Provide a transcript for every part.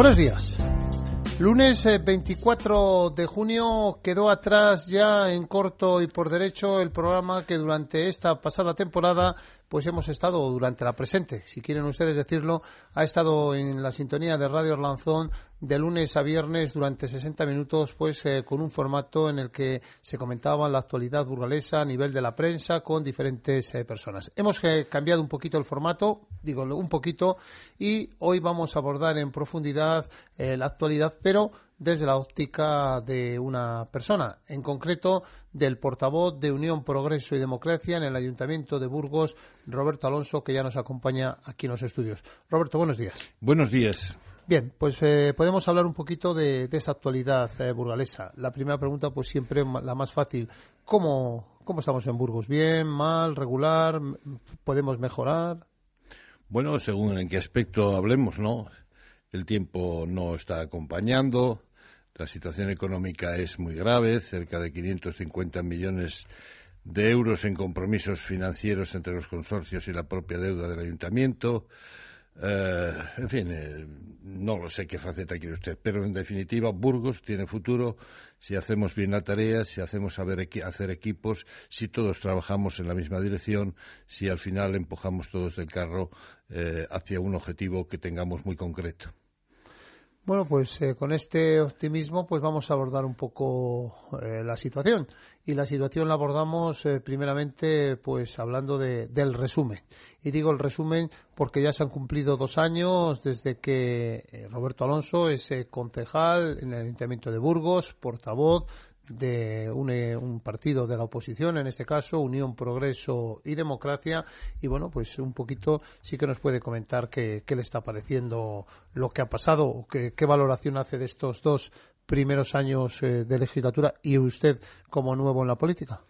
Buenos días. Lunes eh, 24 de junio quedó atrás ya en corto y por derecho el programa que durante esta pasada temporada pues hemos estado durante la presente, si quieren ustedes decirlo, ha estado en la sintonía de Radio Orlanzón de lunes a viernes durante 60 minutos, pues eh, con un formato en el que se comentaba la actualidad burgalesa a nivel de la prensa con diferentes eh, personas. Hemos eh, cambiado un poquito el formato, digo un poquito, y hoy vamos a abordar en profundidad eh, la actualidad, pero desde la óptica de una persona, en concreto del portavoz de Unión, Progreso y Democracia en el Ayuntamiento de Burgos, Roberto Alonso, que ya nos acompaña aquí en los estudios. Roberto, buenos días. Buenos días. Bien, pues eh, podemos hablar un poquito de, esa actualidad eh, burgalesa. La primera pregunta, pues siempre la más fácil. ¿Cómo, ¿Cómo estamos en Burgos? ¿Bien, mal, regular? ¿Podemos mejorar? Bueno, según en qué aspecto hablemos, ¿no? El tiempo no está acompañando, la situación económica es muy grave, cerca de 550 millones de euros en compromisos financieros entre los consorcios y la propia deuda del ayuntamiento. Eh, en fin, eh, no lo sé qué faceta quiere usted, pero en definitiva, Burgos tiene futuro si hacemos bien la tarea, si hacemos saber equi- hacer equipos, si todos trabajamos en la misma dirección, si al final empujamos todos del carro eh, hacia un objetivo que tengamos muy concreto. Bueno, pues eh, con este optimismo pues vamos a abordar un poco eh, la situación. Y la situación la abordamos eh, primeramente pues hablando de- del resumen. Y digo el resumen porque ya se han cumplido dos años desde que Roberto Alonso es concejal en el Ayuntamiento de Burgos, portavoz de un, un partido de la oposición, en este caso Unión, Progreso y Democracia. Y bueno, pues un poquito sí que nos puede comentar qué, qué le está pareciendo lo que ha pasado, qué, qué valoración hace de estos dos primeros años eh, de legislatura y usted como nuevo en la política.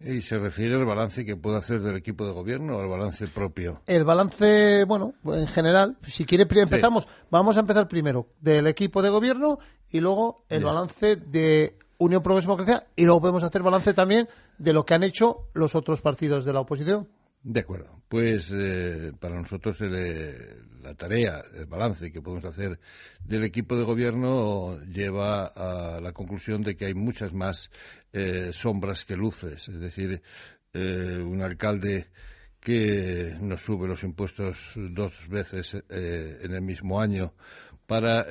¿Y se refiere al balance que puede hacer del equipo de gobierno o al balance propio? El balance, bueno, en general, si quiere empezamos, vamos a empezar primero del equipo de gobierno y luego el balance de Unión Progreso Democracia y luego podemos hacer balance también de lo que han hecho los otros partidos de la oposición. De acuerdo. Pues eh, para nosotros el, eh, la tarea, el balance que podemos hacer del equipo de gobierno lleva a la conclusión de que hay muchas más eh, sombras que luces. Es decir, eh, un alcalde que nos sube los impuestos dos veces eh, en el mismo año para,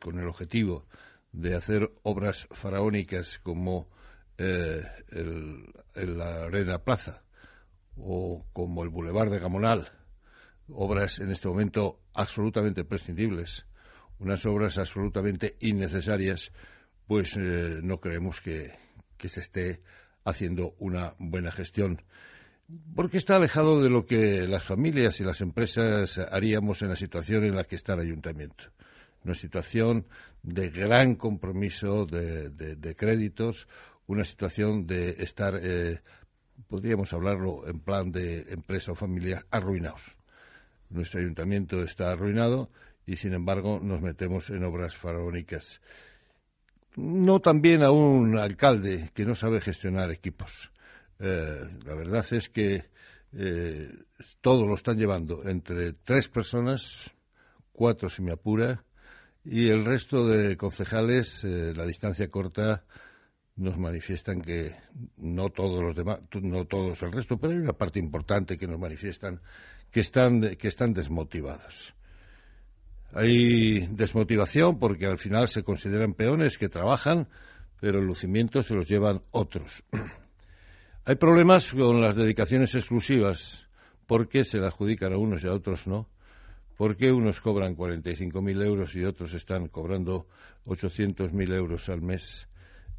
con el objetivo de hacer obras faraónicas como eh, el, Arena Plaza o como el Boulevard de Gamonal, obras en este momento absolutamente prescindibles, unas obras absolutamente innecesarias, pues eh, no creemos que se esté haciendo una buena gestión. Porque está alejado de lo que las familias y las empresas haríamos en la situación en la que está el ayuntamiento. Una situación de gran compromiso de, de- créditos, una situación de estar, eh, podríamos hablarlo en plan de empresa o familia, arruinados. Nuestro ayuntamiento está arruinado y, sin embargo, nos metemos en obras faraónicas. No también a un alcalde que no sabe gestionar equipos. Eh, la verdad es que eh, todo lo están llevando entre tres personas, cuatro si me apura, y el resto de concejales, eh, la distancia corta, nos manifiestan que no todos los demás, no todos el resto, pero hay una parte importante que nos manifiestan que están, que están desmotivados. Hay desmotivación porque al final se consideran peones que trabajan, pero el lucimiento se los llevan otros. Hay problemas con las dedicaciones exclusivas porque se le adjudican a unos y a otros no. Porque unos cobran 45.000 euros y otros están cobrando 800.000 euros al mes.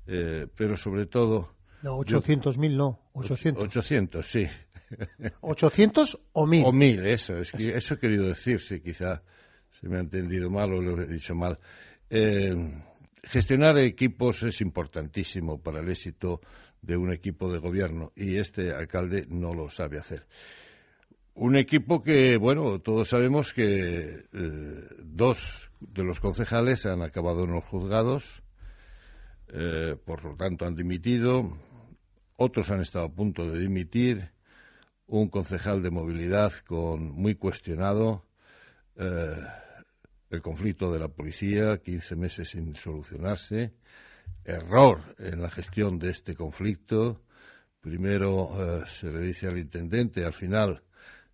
Eh, pero sobre todo. No, 800.000 no, 800. 800, sí. 800 o 1000. O 1000, eso, es que eso he querido decir, sí, quizá se me ha entendido mal o lo he dicho mal. Eh, gestionar equipos es importantísimo para el éxito de un equipo de gobierno y este alcalde no lo sabe hacer. Un equipo que, bueno, todos sabemos que eh, dos de los concejales han acabado en los juzgados, eh, por lo tanto han dimitido, otros han estado a punto de dimitir, un concejal de movilidad con muy cuestionado, eh, el conflicto de la policía, 15 meses sin solucionarse, error en la gestión de este conflicto. Primero se le dice al intendente, al final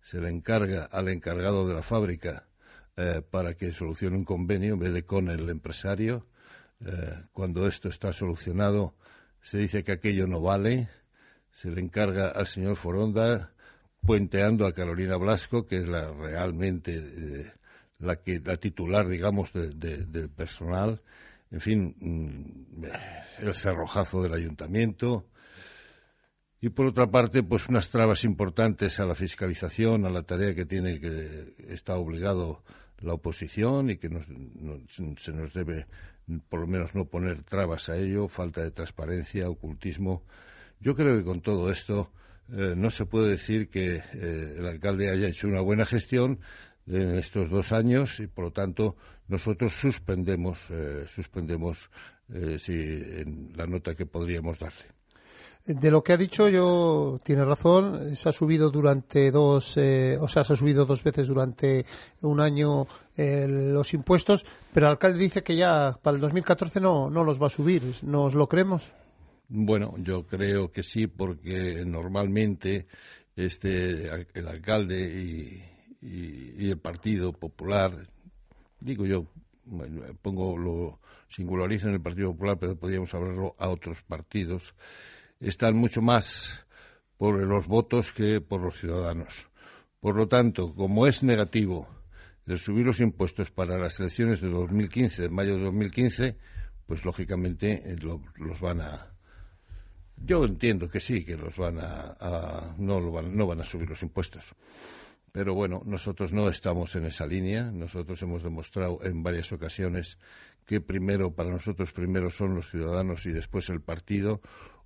se le encarga al encargado de la fábrica eh, para que solucione un convenio en vez de con el empresario. Eh, cuando esto está solucionado, se dice que aquello no vale. Se le encarga al señor Foronda puenteando a Carolina Blasco, que es la realmente la que la titular, digamos, del personal en fin, mm, el cerrojazo del ayuntamiento. Y por otra parte, pues unas trabas importantes a la fiscalización, a la tarea que tiene que está obligado la oposición y que se nos debe, por lo menos, no poner trabas a ello, falta de transparencia, ocultismo. Yo creo que con todo esto eh, no se puede decir que eh, el alcalde haya hecho una buena gestión en estos dos años y, por lo tanto, nosotros suspendemos, eh, suspendemos en la nota que podríamos darle. De lo que ha dicho, yo tiene razón. Se ha subido durante dos, eh, o sea, se ha subido dos veces durante un año los impuestos, pero el alcalde dice que ya para el 2014 no, no los va a subir. ¿Nos lo creemos? Bueno, yo creo que sí, porque normalmente este el alcalde y, y el Partido Popular digo yo, pongo lo singularizo en el Partido Popular, pero podríamos hablarlo a otros partidos, están mucho más por los votos que por los ciudadanos. Por lo tanto, como es negativo el subir los impuestos para las elecciones de 2015, de mayo de 2015, pues lógicamente eh, los van a. Yo entiendo que sí, que los van a, no, lo van, no van a subir los impuestos. Pero bueno, nosotros no estamos en esa línea. Nosotros hemos demostrado en varias ocasiones que primero, para nosotros, primero son los ciudadanos y después el partido,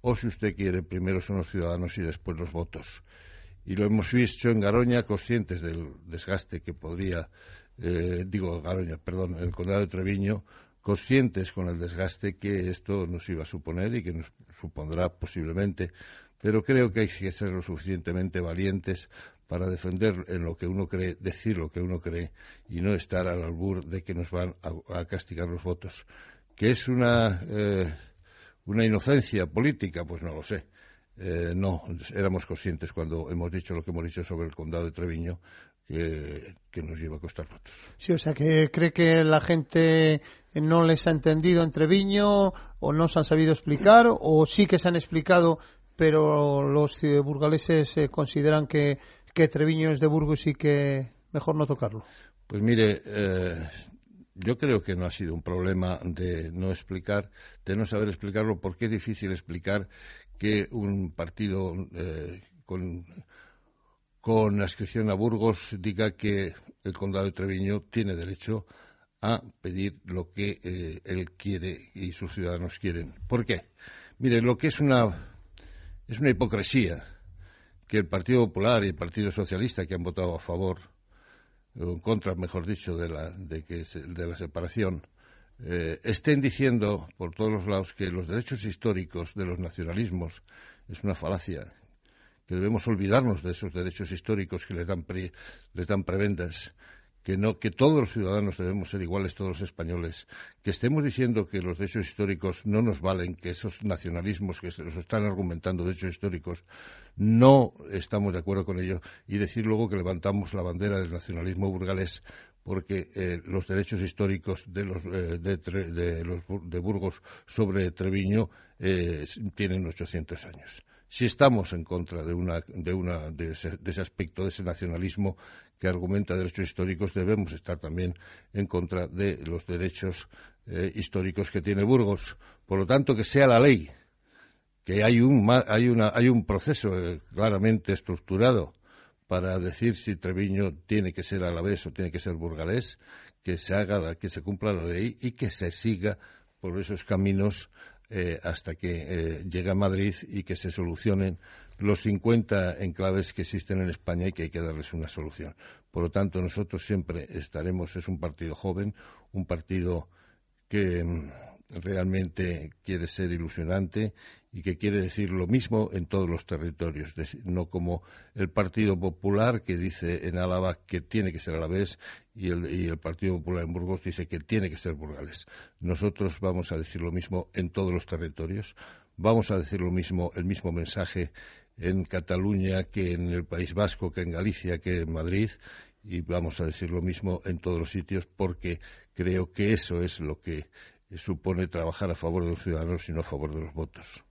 o si usted quiere, primero son los ciudadanos y después los votos. Y lo hemos visto en Garoña, conscientes del desgaste que podría, eh, digo Garoña, perdón, en el condado de Treviño, conscientes con el desgaste que esto nos iba a suponer y que nos supondrá posiblemente. Pero creo que hay que ser lo suficientemente valientes para defender en lo que uno cree, decir lo que uno cree y no estar al albur de que nos van a, castigar los votos. ¿Que es una, eh, una inocencia política? Pues no lo sé. Eh, no, éramos conscientes cuando hemos dicho lo que hemos dicho sobre el condado de Treviño, que, que, nos iba a costar votos. Sí, o sea, que cree que la gente no les ha entendido en Treviño o no se han sabido explicar o sí que se han explicado, pero los burgaleses eh, consideran que que Treviño es de Burgos y que mejor no tocarlo? Pues mire, eh, yo creo que no ha sido un problema de no explicar, de no saber explicarlo, porque es difícil explicar que un partido eh, con, con inscripción a Burgos diga que el condado de Treviño tiene derecho a pedir lo que eh, él quiere y sus ciudadanos quieren. ¿Por qué? Mire, lo que es una es una hipocresía que el Partido Popular y el Partido Socialista, que han votado a favor, o en contra, mejor dicho, de la, de que de la separación, eh, estén diciendo por todos los lados que los derechos históricos de los nacionalismos es una falacia, que debemos olvidarnos de esos derechos históricos que les dan, les dan prebendas, que no que todos los ciudadanos debemos ser iguales todos los españoles que estemos diciendo que los derechos históricos no nos valen que esos nacionalismos que se los están argumentando derechos históricos no estamos de acuerdo con ello y decir luego que levantamos la bandera del nacionalismo burgalés porque eh, los derechos históricos de los eh, de, los de Burgos sobre Treviño eh, tienen 800 años. Si estamos en contra de, una, de, una, de, ese, aspecto, de ese nacionalismo que argumenta derechos históricos, debemos estar también en contra de los derechos eh, históricos que tiene Burgos. Por lo tanto, que sea la ley, que hay un, hay una, hay un proceso eh, claramente estructurado para decir si Treviño tiene que ser alavés o tiene que ser burgalés, que se haga, que se cumpla la ley y que se siga por esos caminos eh, hasta que llegue a Madrid y que se solucionen los 50 enclaves que existen en España y que hay que darles una solución. Por lo tanto, nosotros siempre estaremos, es un partido joven, un partido que mm, realmente quiere ser ilusionante y que quiere decir lo mismo en todos los territorios, no como el Partido Popular que dice en Álava que tiene que ser Alavés y el, y el Partido Popular en Burgos dice que tiene que ser Burgales. Nosotros vamos a decir lo mismo en todos los territorios, vamos a decir lo mismo, el mismo mensaje en Cataluña que en el País Vasco, que en Galicia, que en Madrid, y vamos a decir lo mismo en todos los sitios porque creo que eso es lo que supone trabajar a favor de los ciudadanos y no a favor de los votos.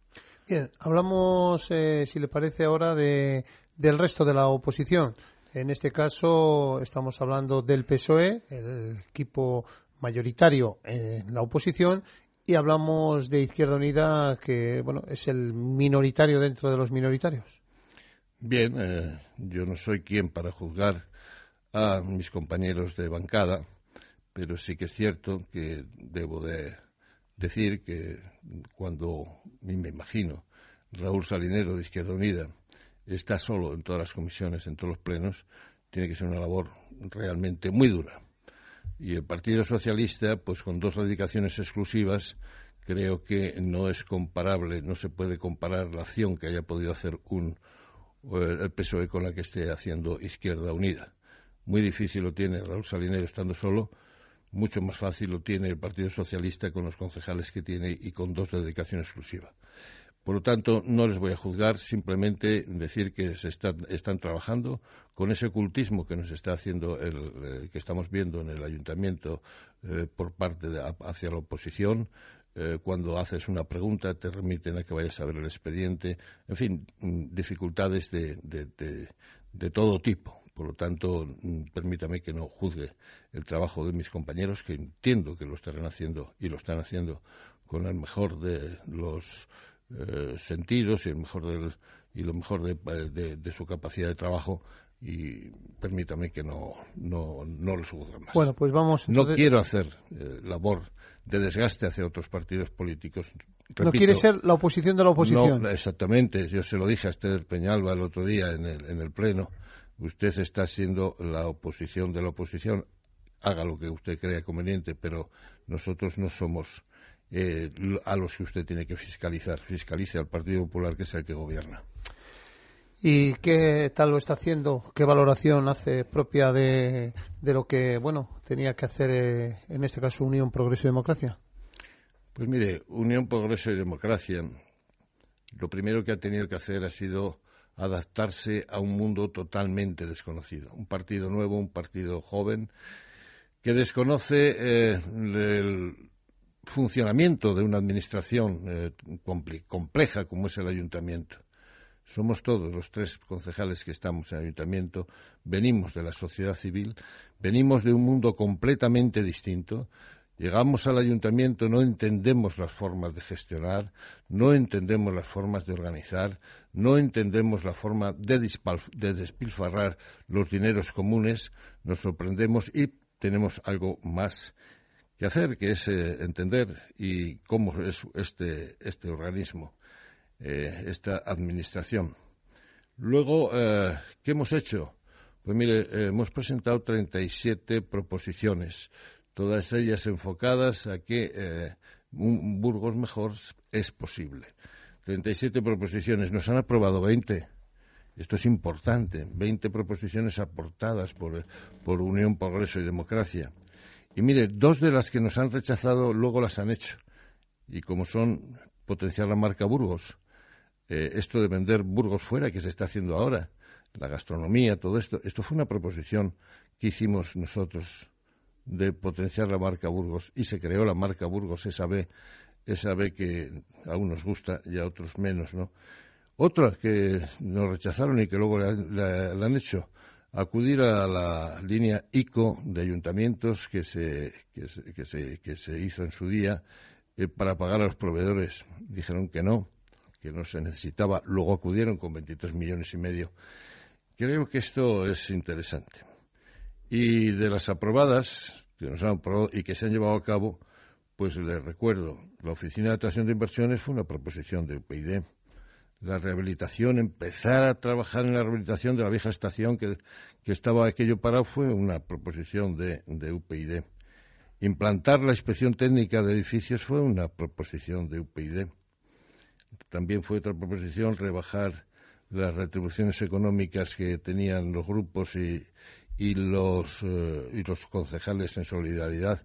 Bien, hablamos, eh, si le parece ahora, de, del resto de la oposición. En este caso estamos hablando del PSOE, el equipo mayoritario en la oposición, y hablamos de Izquierda Unida, que bueno es el minoritario dentro de los minoritarios. Bien, eh, yo no soy quien para juzgar a mis compañeros de bancada, pero sí que es cierto que debo de decir que cuando, me imagino, Raúl Salinero de Izquierda Unida está solo en todas las comisiones, en todos los plenos, tiene que ser una labor realmente muy dura. Y el Partido Socialista, pues con dos dedicaciones exclusivas, creo que no es comparable, no se puede comparar la acción que haya podido hacer un, el PSOE con la que esté haciendo Izquierda Unida. Muy difícil lo tiene Raúl Salinero estando solo, mucho más fácil lo tiene el Partido Socialista con los concejales que tiene y con dos dedicación exclusiva. Por lo tanto, no les voy a juzgar, simplemente decir que se están trabajando con ese ocultismo que nos está haciendo, el, eh, que estamos viendo en el ayuntamiento eh, por parte de, hacia la oposición. Eh, cuando haces una pregunta te remiten a que vayas a ver el expediente. En fin, mm, dificultades de, de todo tipo. Por lo tanto, mm, permítame que no juzgue el trabajo de mis compañeros, que entiendo que lo estarán haciendo y lo están haciendo con el mejor de los eh, sentidos y el mejor del, y lo mejor de, su capacidad de trabajo y permítame que no no no los juzgue más. Bueno, pues vamos. No quiero hacer eh, labor de desgaste hacia otros partidos políticos. no quiere ser la oposición de la oposición. No, exactamente. Yo se lo dije a Esther Peñalba el otro día en el, en el pleno. Usted está siendo la oposición de la oposición. Haga lo que usted crea conveniente, pero nosotros no somos eh, a los que usted tiene que fiscalizar. Fiscalice al Partido Popular, que es el que gobierna. ¿Y qué tal lo está haciendo? ¿Qué valoración hace propia de, de lo que, bueno, tenía que hacer eh, en este caso Unión, Progreso y Democracia? Pues mire, Unión, Progreso y Democracia, lo primero que ha tenido que hacer ha sido adaptarse a un mundo totalmente desconocido. Un partido nuevo, un partido joven, que desconoce eh, el, funcionamiento de una administración eh, compleja como es el ayuntamiento. Somos todos los tres concejales que estamos en el ayuntamiento, venimos de la sociedad civil, venimos de un mundo completamente distinto. Llegamos al ayuntamiento, no entendemos las formas de gestionar, no entendemos las formas de organizar, no entendemos la forma de, de despilfarrar los dineros comunes, nos sorprendemos y tenemos algo más que hacer, que es eh, entender y cómo es este, este organismo, eh, esta administración. Luego, eh, ¿qué hemos hecho? Pues mire, hemos presentado 37 proposiciones, todas ellas enfocadas a que un Burgos mejor es posible. 37 proposiciones, nos han aprobado 20. Esto es importante, 20 proposiciones aportadas por, por Unión, Progreso y Democracia. Y mire, dos de las que nos han rechazado luego las han hecho. Y como son potenciar la marca Burgos, eh, esto de vender Burgos fuera que se está haciendo ahora, la gastronomía, todo esto, esto fue una proposición que hicimos nosotros de potenciar la marca Burgos y se creó la marca Burgos, esa B, esa B que a unos gusta y a otros menos, ¿no? Otra que nos rechazaron y que luego la han hecho acudir a la línea ICO de ayuntamientos que se, que se, que se, hizo en su día eh, para pagar a los proveedores. Dijeron que no, que no se necesitaba. Luego acudieron con 23 millones y medio. Creo que esto es interesante. Y de las aprobadas, que nos han aprobado y que se han llevado a cabo, pues les recuerdo, la Oficina de Atracción de Inversiones fue una proposición de UPyD. La rehabilitación, empezar a trabajar en la rehabilitación de la vieja estación que, que estaba aquello parado, fue una proposición de, de UPyD. Implantar la inspección técnica de edificios fue una proposición de UPyD. También fue otra proposición rebajar las retribuciones económicas que tenían los grupos y, y los, eh, y los concejales en solidaridad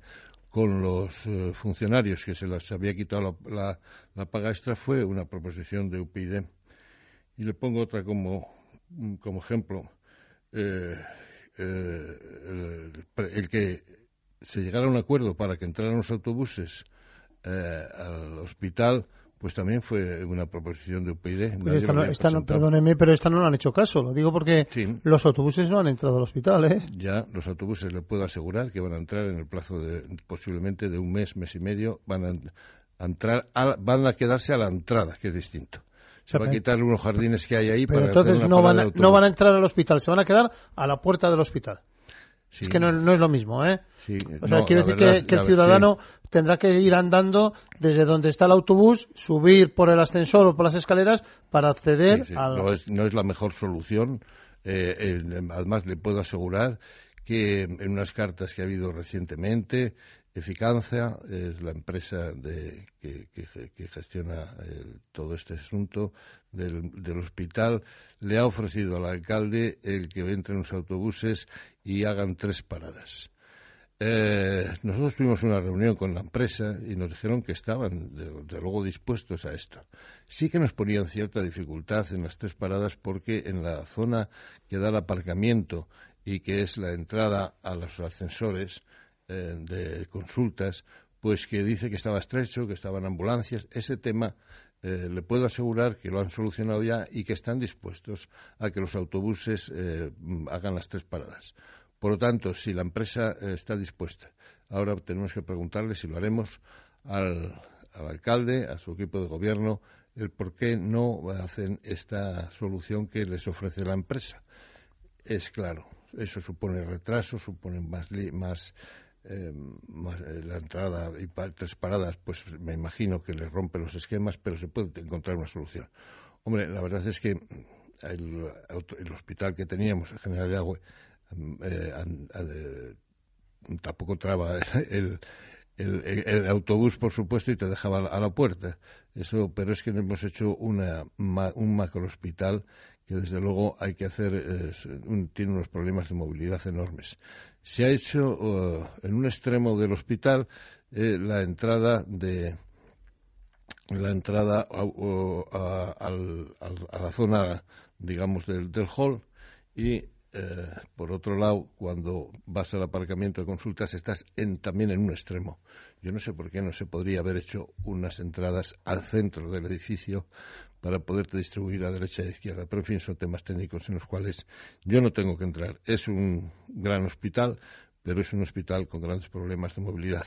con los eh, funcionarios que se les había quitado la, la, paga extra fue una proposición de UPyD. Y le pongo otra como, como ejemplo. Eh, el, el, que se llegara a un acuerdo para que entraran los autobuses al hospital pues también fue una proposición de UPyD. Pues esta no, esta no, perdóneme, pero esta no le han hecho caso. Lo digo porque los autobuses no han entrado al hospital, ¿eh? Ya, los autobuses le puedo asegurar que van a entrar en el plazo de posiblemente de un mes, mes y medio. Van a, entrar, van a quedarse a la entrada, que es distinto. Se va a quitar unos jardines que hay ahí pero entonces no van, a, no van a entrar al hospital, se van a quedar a la puerta del hospital. Es que no, no, es lo mismo, ¿eh? o sea, quiere decir que, el ciudadano tendrá que ir andando desde donde está el autobús, subir por el ascensor o por las escaleras para acceder al... No es, no es la mejor solución. Eh, además, le puedo asegurar que en unas cartas que ha habido recientemente, Eficacia es la empresa de, que, gestiona todo este asunto del, del, hospital, le ha ofrecido al alcalde el que entren los autobuses y hagan tres paradas. Eh, nosotros tuvimos una reunión con la empresa y nos dijeron que estaban, de, luego, dispuestos a esto. Sí que nos ponían cierta dificultad en las tres paradas porque en la zona que da el aparcamiento y que es la entrada a los ascensores eh, de consultas, pues que dice que estaba estrecho, que estaban ambulancias. Ese tema eh, le puedo asegurar que lo han solucionado ya y que están dispuestos a que los autobuses hagan las tres paradas. Por lo tanto, si la empresa eh, está dispuesta, ahora tenemos que preguntarle si lo haremos al, alcalde, a su equipo de gobierno, el por qué no hacen esta solución que les ofrece la empresa. Es claro, eso supone retraso, supone más, más, eh, eh, la entrada y tres paradas, pues me imagino que les rompe los esquemas, pero se puede encontrar una solución. Hombre, la verdad es que el, el hospital que teníamos, el General de Agua, eh, tampoco traba el, autobús, por supuesto, y te dejaba a la puerta. Eso, pero es que hemos hecho una, un macro hospital que desde luego hay que hacer, tiene unos problemas de movilidad enormes. Se ha hecho uh, en un extremo del hospital eh, la entrada de la entrada a, a, la zona, digamos, del, del hall y eh, por otro lado, cuando vas al aparcamiento de consultas, estás en, también en un extremo. Yo no sé por qué no se podría haber hecho unas entradas al centro del edificio para poderte distribuir a derecha e izquierda. Pero, en fin, son temas técnicos en los cuales yo no tengo que entrar. Es un gran hospital, pero es un hospital con grandes problemas de movilidad.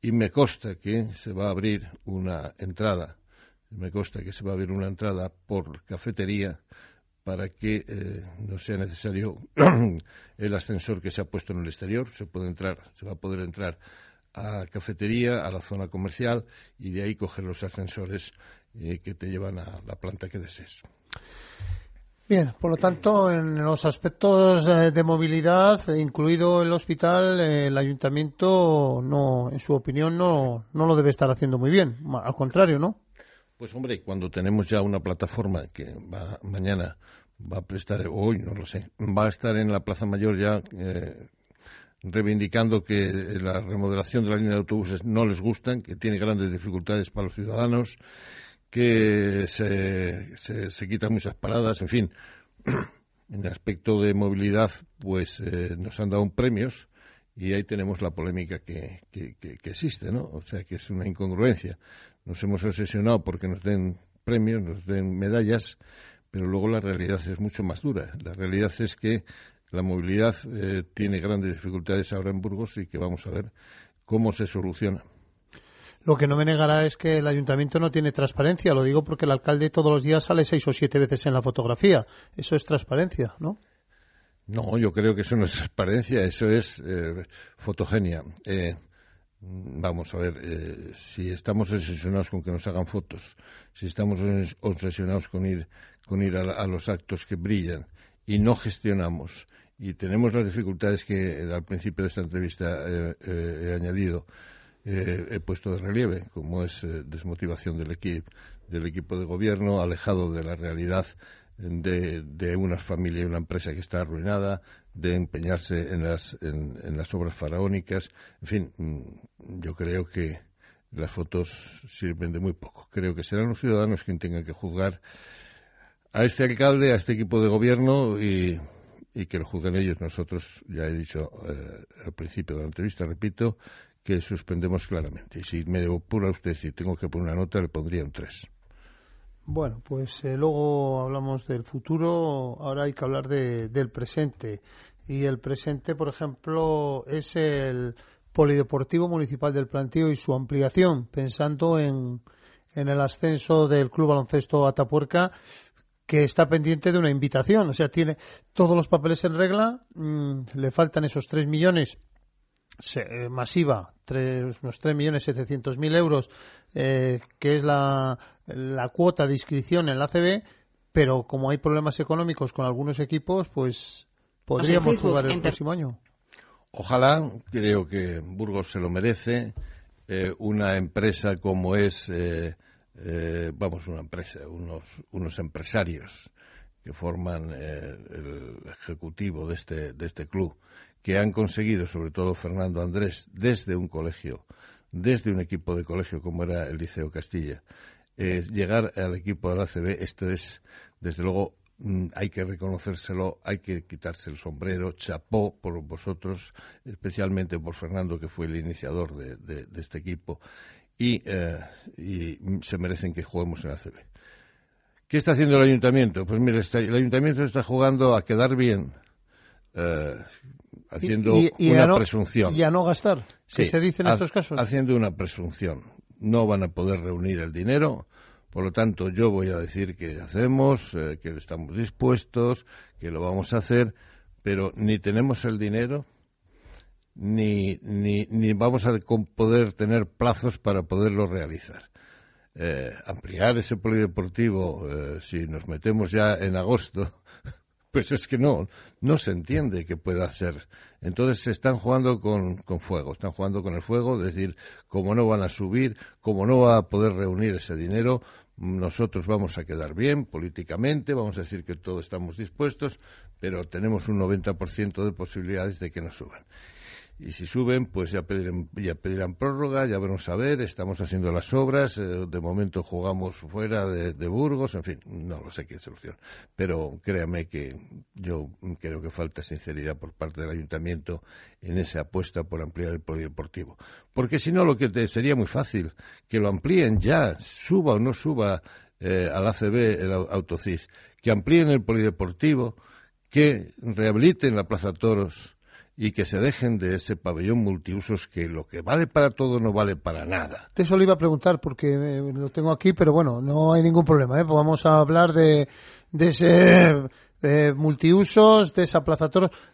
Y me consta que se va a abrir una entrada, me consta que se va a abrir una entrada por cafetería para que eh, no sea necesario el ascensor que se ha puesto en el exterior. Se puede entrar, se va a poder entrar a cafetería, a la zona comercial y de ahí coger los ascensores eh, que te llevan a la planta que desees. Bien, por lo tanto, en los aspectos eh, de movilidad, incluido el hospital, el ayuntamiento, no, en su opinión, no, no lo debe estar haciendo muy bien. Al contrario, ¿no? Pues hombre, cuando tenemos ya una plataforma que va mañana va a prestar, hoy no lo sé, va a estar en la Plaza Mayor ya eh, reivindicando que la remodelación de la línea de autobuses no les gustan, que tiene grandes dificultades para los ciudadanos, que se, se, quitan muchas paradas, en fin. En aspecto de movilidad, pues eh, nos han dado premios y ahí tenemos la polémica que, que, que, existe, ¿no? O sea, que es una incongruencia nos hemos obsesionado porque nos den premios, nos den medallas, pero luego la realidad es mucho más dura. La realidad es que la movilidad eh, tiene grandes dificultades ahora en Burgos y que vamos a ver cómo se soluciona. Lo que no me negará es que el ayuntamiento no tiene transparencia. Lo digo porque el alcalde todos los días sale seis o siete veces en la fotografía. Eso es transparencia, ¿no? No, yo creo que eso no es transparencia, eso es eh, fotogenia. Eh, vamos a ver, eh, si estamos obsesionados con que nos hagan fotos, si estamos obsesionados con ir, con ir a, los actos que brillan y no gestionamos y tenemos las dificultades que al principio de esta entrevista he añadido, he puesto de relieve, como es desmotivación del equipo, del equipo de gobierno, alejado de la realidad de, de una familia y una empresa que está arruinada, de empeñarse en las, en, las obras faraónicas. En fin, mm, yo creo que las fotos sirven de muy poco. Creo que serán los ciudadanos quienes tengan que juzgar a este alcalde, a este equipo de gobierno y, y que lo juzguen ellos. Nosotros, ya he dicho eh, al principio de la entrevista, repito, que suspendemos claramente. Y si me apura usted, si tengo que poner una nota, le pondría un 3. Bueno, pues eh, luego hablamos del futuro, ahora hay que hablar de, del presente. Y el presente, por ejemplo, es el Polideportivo Municipal del Plantío y su ampliación, pensando en, en el ascenso del Club Baloncesto Atapuerca, que está pendiente de una invitación. O sea, tiene todos los papeles en regla, mm, le faltan esos tres millones masiva, tres, unos 3.700.000 euros, eh, que es la, la cuota de inscripción en la CB, pero como hay problemas económicos con algunos equipos, pues podríamos jugar el próximo año. Ojalá, creo que Burgos se lo merece. Eh, una empresa como es, vamos, una empresa, unos, unos empresarios que forman el ejecutivo de este, de este club que han conseguido, sobre todo Fernando Andrés, desde un colegio, desde un equipo de colegio como era el Liceo Castilla, eh, llegar al equipo de la ACB, esto es, desde luego, mm, hay que reconocérselo, hay que quitarse el sombrero, chapó por vosotros, especialmente por Fernando, que fue el iniciador de, este equipo, y, eh, y, se merecen que juguemos en ACB. ¿Qué está haciendo el ayuntamiento? Pues mire, el ayuntamiento está jugando a quedar bien, eh, haciendo una presunción. Y a no gastar, que se dice en estos casos. Haciendo una presunción. No van a poder reunir el dinero, por lo tanto yo voy a decir que hacemos, eh, que estamos dispuestos, que lo vamos a hacer, pero ni tenemos el dinero, ni, ni, ni vamos a poder tener plazos para poderlo realizar. Eh, ampliar ese polideportivo, si nos metemos ya en agosto, pues es que no, no se entiende que pueda ser. Entonces se están jugando con, con fuego, están jugando con el fuego, es decir, como no van a subir, como no va a poder reunir ese dinero, nosotros vamos a quedar bien políticamente, vamos a decir que todos estamos dispuestos, pero tenemos un 90% de posibilidades de que no suban y si suben, pues ya pedirán, ya pedirán prórroga, ya veremos a ver, estamos haciendo las obras, eh, de momento jugamos fuera de, Burgos, en fin, no lo sé qué solución. Pero créame que yo creo que falta sinceridad por parte del ayuntamiento en esa apuesta por ampliar el polideportivo. Porque si no, lo que te sería muy fácil, que lo amplíen ya, suba o no suba eh, al ACB el autocis, que amplíen el polideportivo, que rehabiliten la Plaza Toros, y que se dejen de ese pabellón multiusos que lo que vale para todo no vale para nada. Eso lo iba a preguntar porque eh, lo tengo aquí, pero bueno, no hay ningún problema. ¿eh? Pues vamos a hablar de, de ese eh, multiusos, de esa.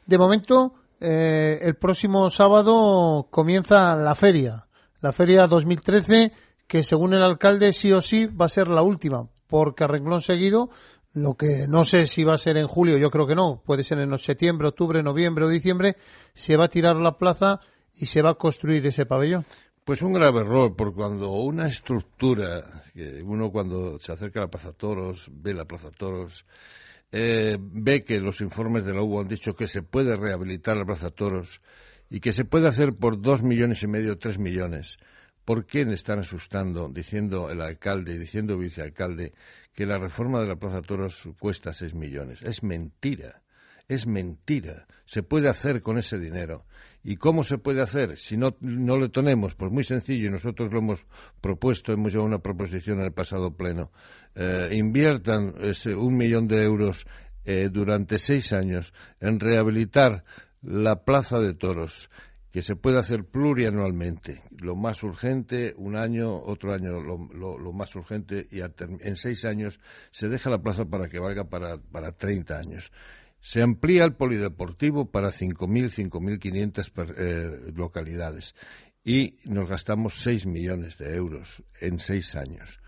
De momento, eh, el próximo sábado comienza la feria, la feria 2013, que según el alcalde sí o sí va a ser la última, porque a renglón seguido lo que no sé si va a ser en julio, yo creo que no, puede ser en septiembre, octubre, noviembre o diciembre, se va a tirar la plaza y se va a construir ese pabellón. Pues un grave error, porque cuando una estructura, uno cuando se acerca a la Plaza Toros, ve la Plaza Toros, eh, ve que los informes de la U han dicho que se puede rehabilitar la Plaza Toros y que se puede hacer por dos millones y medio, tres millones. ¿Por qué le están asustando, diciendo el alcalde diciendo el vicealcalde, que la reforma de la Plaza Toros cuesta seis millones? Es mentira, es mentira. Se puede hacer con ese dinero. ¿Y cómo se puede hacer? Si no, no lo tenemos, pues muy sencillo, y nosotros lo hemos propuesto, hemos llevado una proposición en el pasado pleno. Eh, inviertan ese un millón de euros eh, durante seis años en rehabilitar la Plaza de Toros que se puede hacer plurianualmente. Lo más urgente, un año, otro año lo, más urgente, y en seis años se deja la plaza para que valga para, para 30 años. Se amplía el polideportivo para 5.000, 5.500 eh, localidades y nos gastamos 6 millones de euros en seis años.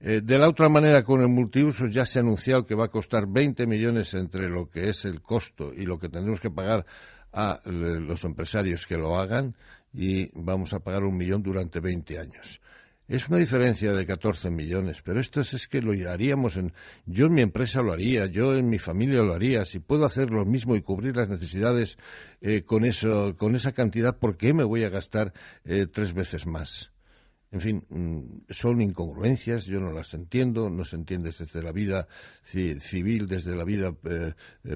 Eh, de la otra manera, con el multiuso ya se ha anunciado que va a costar 20 millones entre lo que es el costo y lo que tendremos que pagar a los empresarios que lo hagan y vamos a pagar un millón durante 20 años. Es una diferencia de 14 millones, pero esto es, que lo haríamos en. Yo en mi empresa lo haría, yo en mi familia lo haría. Si puedo hacer lo mismo y cubrir las necesidades eh, con, eso, con esa cantidad, ¿por qué me voy a gastar eh, tres veces más? En fin, mm, son incongruencias, yo no las entiendo, no se entiende desde la vida civil, desde la vida eh,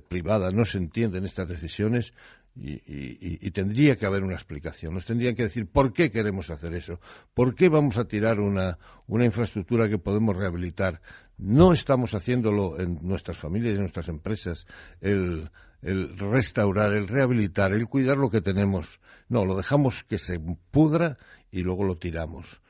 privada, no se entienden estas decisiones. Y, tendría que haber una explicación. Nos tendrían que decir por qué queremos hacer eso, por qué vamos a tirar una, infraestructura que podemos rehabilitar. No estamos haciéndolo en nuestras familias y en nuestras empresas, el, el restaurar, el rehabilitar, el cuidar lo que tenemos. No, lo dejamos que se pudra y luego lo tiramos.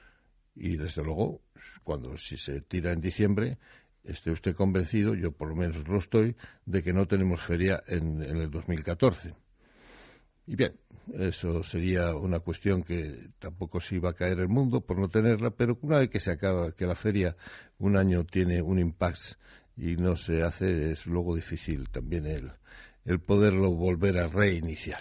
Y desde luego, cuando si se tira en diciembre, esté usted convencido, yo por lo menos lo estoy, de que no tenemos feria en, en el 2014. Y bien, eso sería una cuestión que tampoco se iba a caer el mundo por no tenerla, pero una vez que se acaba, que la feria un año tiene un impasse y no se hace, es luego difícil también el, el poderlo volver a reiniciar.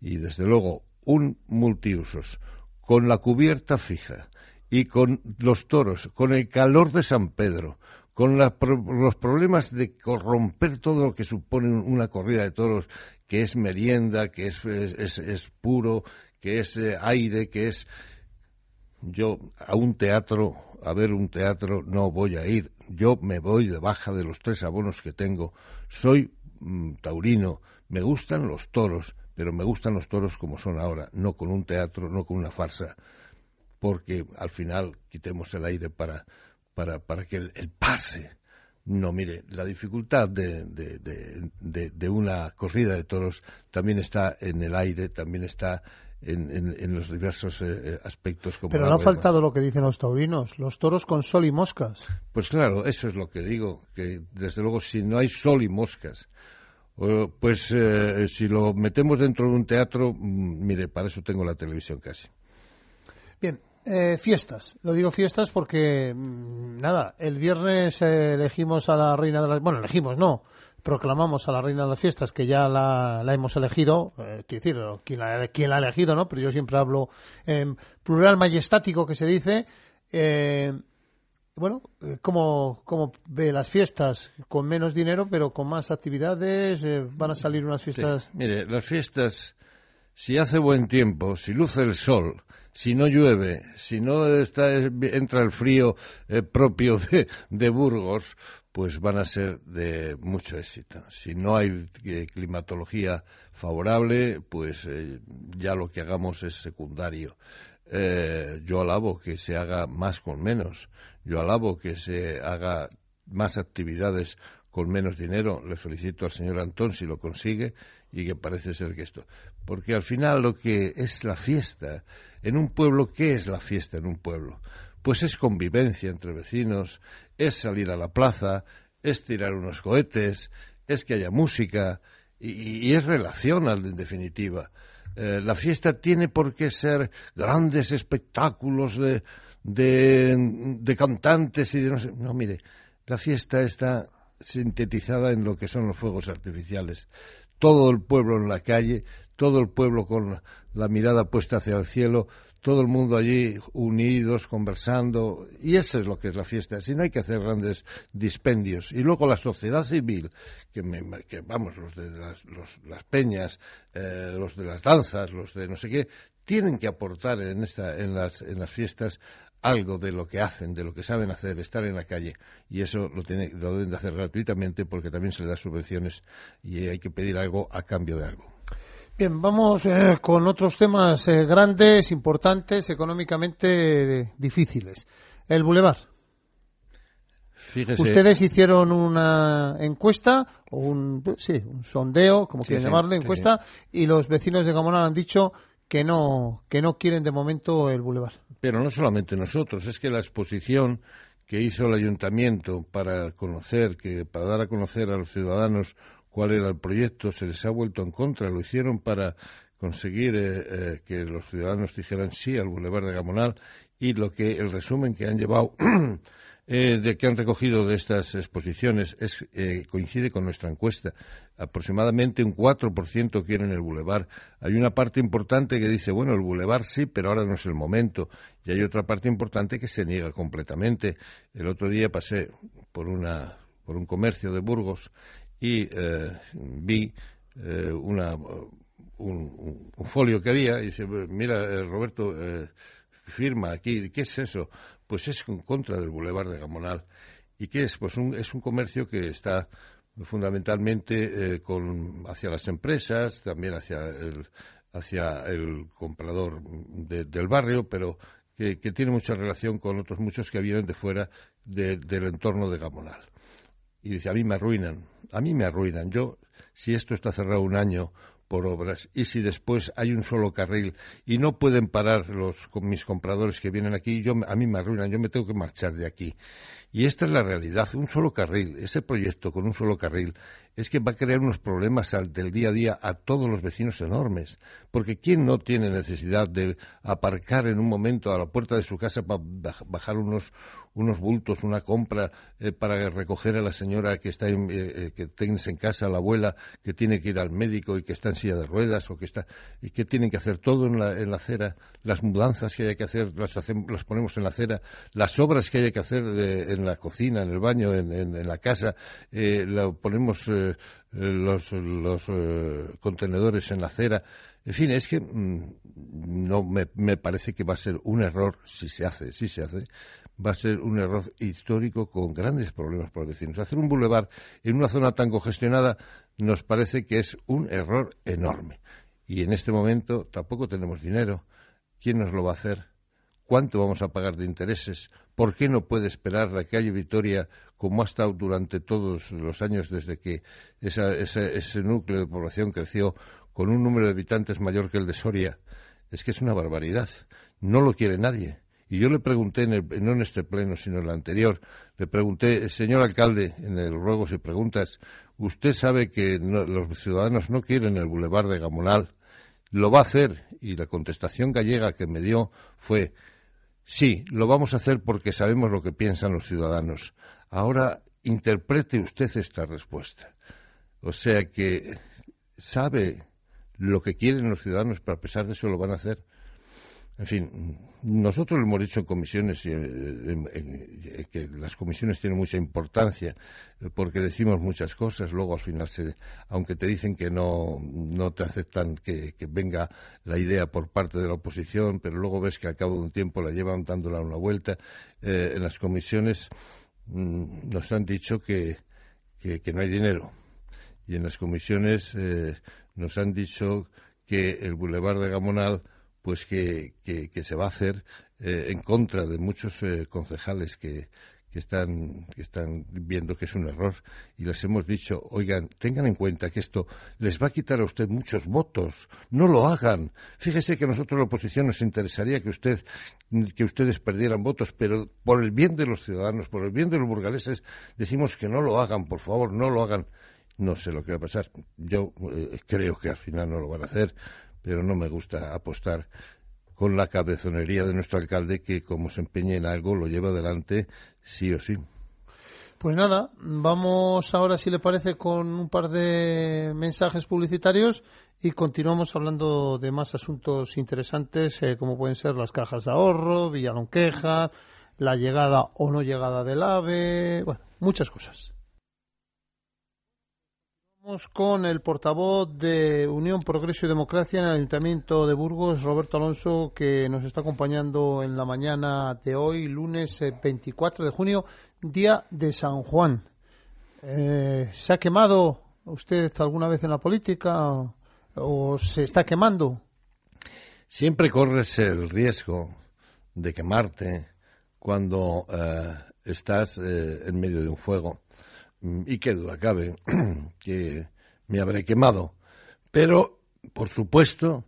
Y desde luego, un multiusos con la cubierta fija y con los toros, con el calor de San Pedro, con los problemas de corromper todo lo que supone una corrida de toros, que es merienda, que es, es, puro, que es eh, aire, que es... Yo a un teatro, a ver un teatro, no voy a ir. Yo me voy de baja de los tres abonos que tengo. Soy mm, taurino, me gustan los toros, pero me gustan los toros como son ahora, no con un teatro, no con una farsa, porque al final quitemos el aire para, para, para que el pase no, mire, la dificultad de, de, una corrida de toros también está en el aire, también está en, los diversos eh, eh, aspectos. Como Pero no ha faltado lo que dicen los taurinos, los toros con sol y moscas. Pues claro, eso es lo que digo, que desde luego si no hay sol y moscas, pues eh, si lo metemos dentro de un teatro, mm, mire, para eso tengo la televisión casi. Bien, eh, fiestas. Lo digo fiestas porque, mm, nada, el viernes elegimos a la reina de las... Bueno, elegimos, no. Proclamamos a la reina de las fiestas, que ya la, hemos elegido. Eh, quiero decir, ¿quién la, quién la, ha elegido, ¿no? Pero yo siempre hablo en plural majestático, que se dice. Eh, bueno, eh, ¿cómo, ¿cómo ve las fiestas? Con menos dinero, pero con más actividades. ¿Van a salir unas fiestas? Mire, las fiestas, si hace buen tiempo, si luce el sol si no llueve, si no está, entra el frío eh, propio de, Burgos, pues van a ser de mucho éxito. Si no hay eh, climatología favorable, pues eh, ya lo que hagamos es secundario. yo alabo que se haga más con menos. Yo alabo que se haga más actividades con menos dinero. Le felicito al señor Antón si lo consigue y que parece ser que esto. Porque al final lo que es la fiesta en un pueblo, ¿qué es la fiesta en un pueblo? Pues es convivencia entre vecinos, es salir a la plaza, es tirar unos cohetes, es que haya música y, es relación, en definitiva. Eh, la fiesta tiene por qué ser grandes espectáculos de, de, cantantes y de no sé. No, mire, la fiesta está sintetizada en lo que son los fuegos artificiales. Todo el pueblo en la calle, todo el pueblo con la mirada puesta hacia el cielo, todo el mundo allí unidos, conversando, y eso es lo que es la fiesta. Si no hay que hacer grandes dispendios. Y luego la sociedad civil, que, vamos, los de las, las peñas, eh, los de las danzas, los de no sé qué, tienen que aportar en, esta, en, las, en las fiestas algo de lo que hacen, de lo que saben hacer, estar en la calle. Y eso lo, tiene, lo deben de hacer gratuitamente porque también se les da subvenciones y hay que pedir algo a cambio de algo. Bien, vamos eh, con otros temas eh, grandes, importantes, económicamente difíciles. El Boulevard. Ustedes hicieron una encuesta, o un, sí, un sondeo, como quieren llamarlo, encuesta, y los vecinos de Gamonal han dicho que no, que no quieren de momento el Boulevard. Pero no solamente nosotros, es que la exposición que hizo el ayuntamiento para conocer, que para dar a conocer a los ciudadanos cuál era el proyecto, se les ha vuelto en contra, lo hicieron para conseguir eh, eh, que los ciudadanos dijeran sí al Boulevard de Gamonal y lo que el resumen que han llevado eh, de que han recogido de estas exposiciones es, coincide con nuestra encuesta. Aproximadamente un 4% quieren el Boulevard. Hay una parte importante que dice, bueno, el Boulevard sí, pero ahora no es el momento. Y hay otra parte importante que se niega completamente. El otro día pasé por, una, por un comercio de Burgos y vi una un, folio que había y dice, mira, eh, Roberto, eh, firma aquí, ¿qué es eso? Pues es en contra del Boulevard de Gamonal. ¿Y qué es? Pues un, es un comercio que está fundamentalmente eh, con, hacia las empresas, también hacia el, hacia el comprador del barrio, pero que, tiene mucha relación con otros muchos que vienen de fuera del entorno de Gamonal. Y dice, a mí me arruinan, a mí me arruinan. Yo, si esto está cerrado un año por obras y si después hay un solo carril y no pueden parar los con mis compradores que vienen aquí, yo a mí me arruinan, yo me tengo que marchar de aquí. Y esta es la realidad, un solo carril, ese proyecto con un solo carril es que va a crear unos problemas al, del día a día a todos los vecinos enormes, porque quién no tiene necesidad de aparcar en un momento a la puerta de su casa para bajar unos unos bultos, una compra eh, para recoger a la señora que está en, eh, eh, que tienes en casa, a la abuela que tiene que ir al médico y que está en silla de ruedas o que está y que tienen que hacer todo en la, en la acera, las mudanzas que hay que hacer las hacemos, las ponemos en la acera, las obras que hay que hacer en la cocina, en el baño, en, en, la casa, la, ponemos los, los contenedores en la acera. En fin, es que mm, no me, me, parece que va a ser un error si se hace, si se hace, va a ser un error histórico con grandes problemas para los vecinos. Hacer un bulevar en una zona tan congestionada nos parece que es un error enorme. Y en este momento tampoco tenemos dinero. ¿Quién nos lo va a hacer? ¿Cuánto vamos a pagar de intereses? ¿Por qué no puede esperar la calle Vitoria como ha estado durante todos los años desde que ese núcleo de población creció con un número de habitantes mayor que el de Soria? Es que es una barbaridad. No lo quiere nadie. Y yo le pregunté, en no en este pleno, sino en el anterior, le pregunté, señor alcalde, en el ruegos y preguntas, usted sabe que los ciudadanos no quieren el bulevar de Gamonal, lo va a hacer. Y la contestación gallega que me dio fue, sí, lo vamos a hacer porque sabemos lo que piensan los ciudadanos. Ahora interprete usted esta respuesta. O sea que sabe lo que quieren los ciudadanos, pero a pesar de eso lo van a hacer. En fin, nosotros lo hemos dicho en comisiones eh, que las comisiones tienen mucha importancia eh, porque decimos muchas cosas, luego al final, se, aunque te dicen que no, no te aceptan que, venga la idea por parte de la oposición, pero luego ves que al cabo de un tiempo la llevan dándola una vuelta, eh, en las comisiones mm, nos han dicho que, que, no hay dinero. Y en las comisiones nos han dicho que el Boulevard de Gamonal pues que, que, se va a hacer eh, en contra de muchos eh, concejales que, que están, que están viendo que es un error y les hemos dicho, oigan, tengan en cuenta que esto les va a quitar a usted muchos votos, no lo hagan. Fíjese que a nosotros la oposición nos interesaría que usted que ustedes perdieran votos, pero por el bien de los ciudadanos, por el bien de los burgaleses, decimos que no lo hagan, por favor, no lo hagan. No sé lo que va a pasar. Yo eh, creo que al final no lo van a hacer pero no me gusta apostar con la cabezonería de nuestro alcalde que como se empeñe en algo lo lleva adelante sí o sí. Pues nada, vamos ahora, si le parece, con un par de mensajes publicitarios y continuamos hablando de más asuntos interesantes, eh, como pueden ser las cajas de ahorro, Villalonqueja, la llegada o no llegada del AVE, bueno, muchas cosas. Con el portavoz de Unión, Progreso y Democracia en el Ayuntamiento de Burgos, Roberto Alonso, que nos está acompañando en la mañana de hoy, lunes 24 eh, de junio, día de San Juan. Eh, ¿Se ha quemado usted alguna vez en la política o, se está quemando? Siempre corres el riesgo de quemarte cuando eh, estás en medio de un fuego y qué duda cabe que me habré quemado. Pero, por supuesto,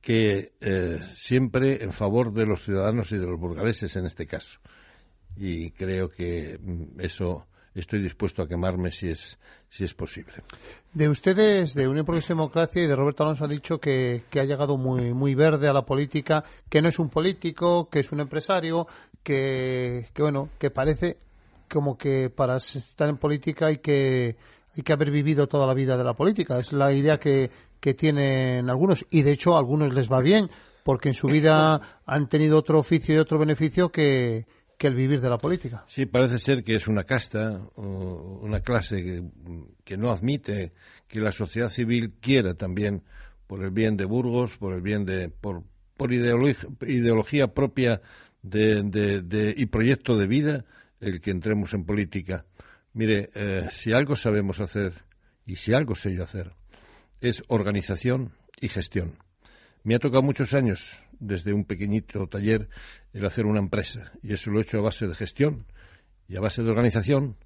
que eh, siempre en favor de los ciudadanos y de los burgaleses en este caso. Y creo que mm, eso estoy dispuesto a quemarme si es, si es posible. De ustedes, de Unión Progreso Democracia y de Roberto Alonso ha dicho que, que, ha llegado muy, muy verde a la política, que no es un político, que es un empresario, que, que bueno, que parece como que para estar en política hay que, hay que haber vivido toda la vida de la política. Es la idea que, que tienen algunos y de hecho a algunos les va bien porque en su vida han tenido otro oficio y otro beneficio que, que el vivir de la política. Sí, parece ser que es una casta, una clase que, que, no admite que la sociedad civil quiera también, por el bien de Burgos, por el bien de, por, por ideología, ideología propia de, de, de, y proyecto de vida, el que entremos en política. Mire, eh, si algo sabemos hacer, y si algo sé yo hacer, es organización y gestión. Me ha tocado muchos años, desde un pequeñito taller, el hacer una empresa. Y eso lo he hecho a base de gestión y a base de organización,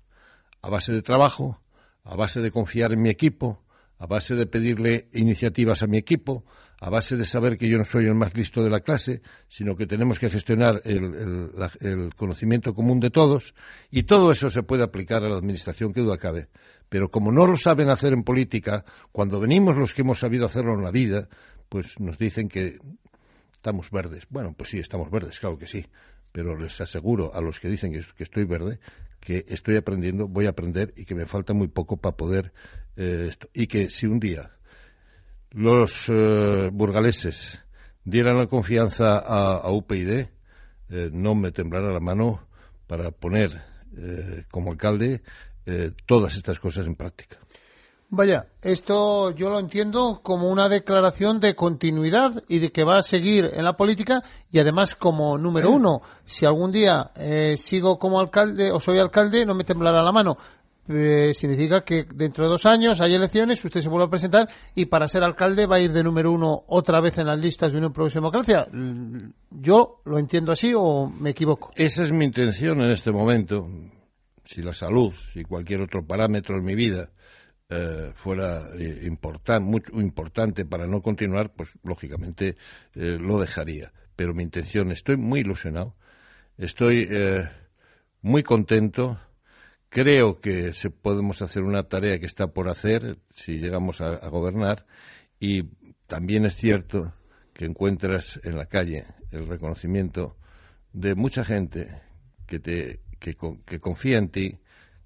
a base de trabajo, a base de confiar en mi equipo, a base de pedirle iniciativas a mi equipo, a base de saber que yo no soy el más listo de la clase, sino que tenemos que gestionar el, el, conocimiento común de todos, y todo eso se puede aplicar a la administración, que duda cabe. Pero como no lo saben hacer en política, cuando venimos los que hemos sabido hacerlo en la vida, pues nos dicen que estamos verdes. Bueno, pues sí, estamos verdes, claro que sí. Pero les aseguro a los que dicen que, que estoy verde que estoy aprendiendo, voy a aprender y que me falta muy poco para poder eh, esto. Y que si un día los eh, burgaleses dieran la confianza a, a UPyD, eh, no me temblará la mano para poner eh, como alcalde eh, todas estas cosas en práctica. Vaya, esto yo lo entiendo como una declaración de continuidad y de que va a seguir en la política y además como número uno, si algún día eh, sigo como alcalde o soy alcalde, no me temblará la mano. Eh, significa que dentro de dos años hay elecciones, usted se vuelve a presentar y para ser alcalde va a ir de número uno otra vez en las listas de Unión Progreso Democracia. ¿Yo lo entiendo así o me equivoco? Esa es mi intención en este momento. Si la salud, si cualquier otro parámetro en mi vida eh, fuera muy importante para no continuar, pues lógicamente eh, lo dejaría. Pero mi intención, estoy muy ilusionado, estoy eh, muy contento, creo que se podemos hacer una tarea que está por hacer si llegamos a, a gobernar y también es cierto que encuentras en la calle el reconocimiento de mucha gente que te que, que confía en ti,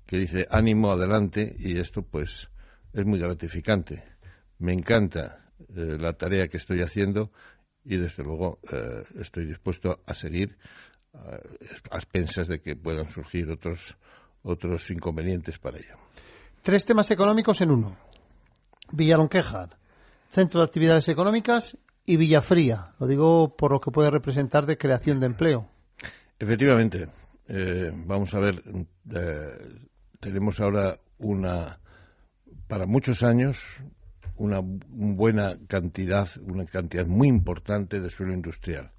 que dice ánimo, adelante, y esto pues es muy gratificante. Me encanta eh, la tarea que estoy haciendo y desde luego eh, estoy dispuesto a seguir eh, a expensas de que puedan surgir otros otros inconvenientes para ello. Tres temas económicos en uno. Villalonquejar, Centro de Actividades Económicas y Villafría. Lo digo por lo que puede representar de creación de empleo. Efectivamente. Eh, vamos a ver, eh, tenemos ahora una para muchos años una buena cantidad, una cantidad muy importante de suelo industrial.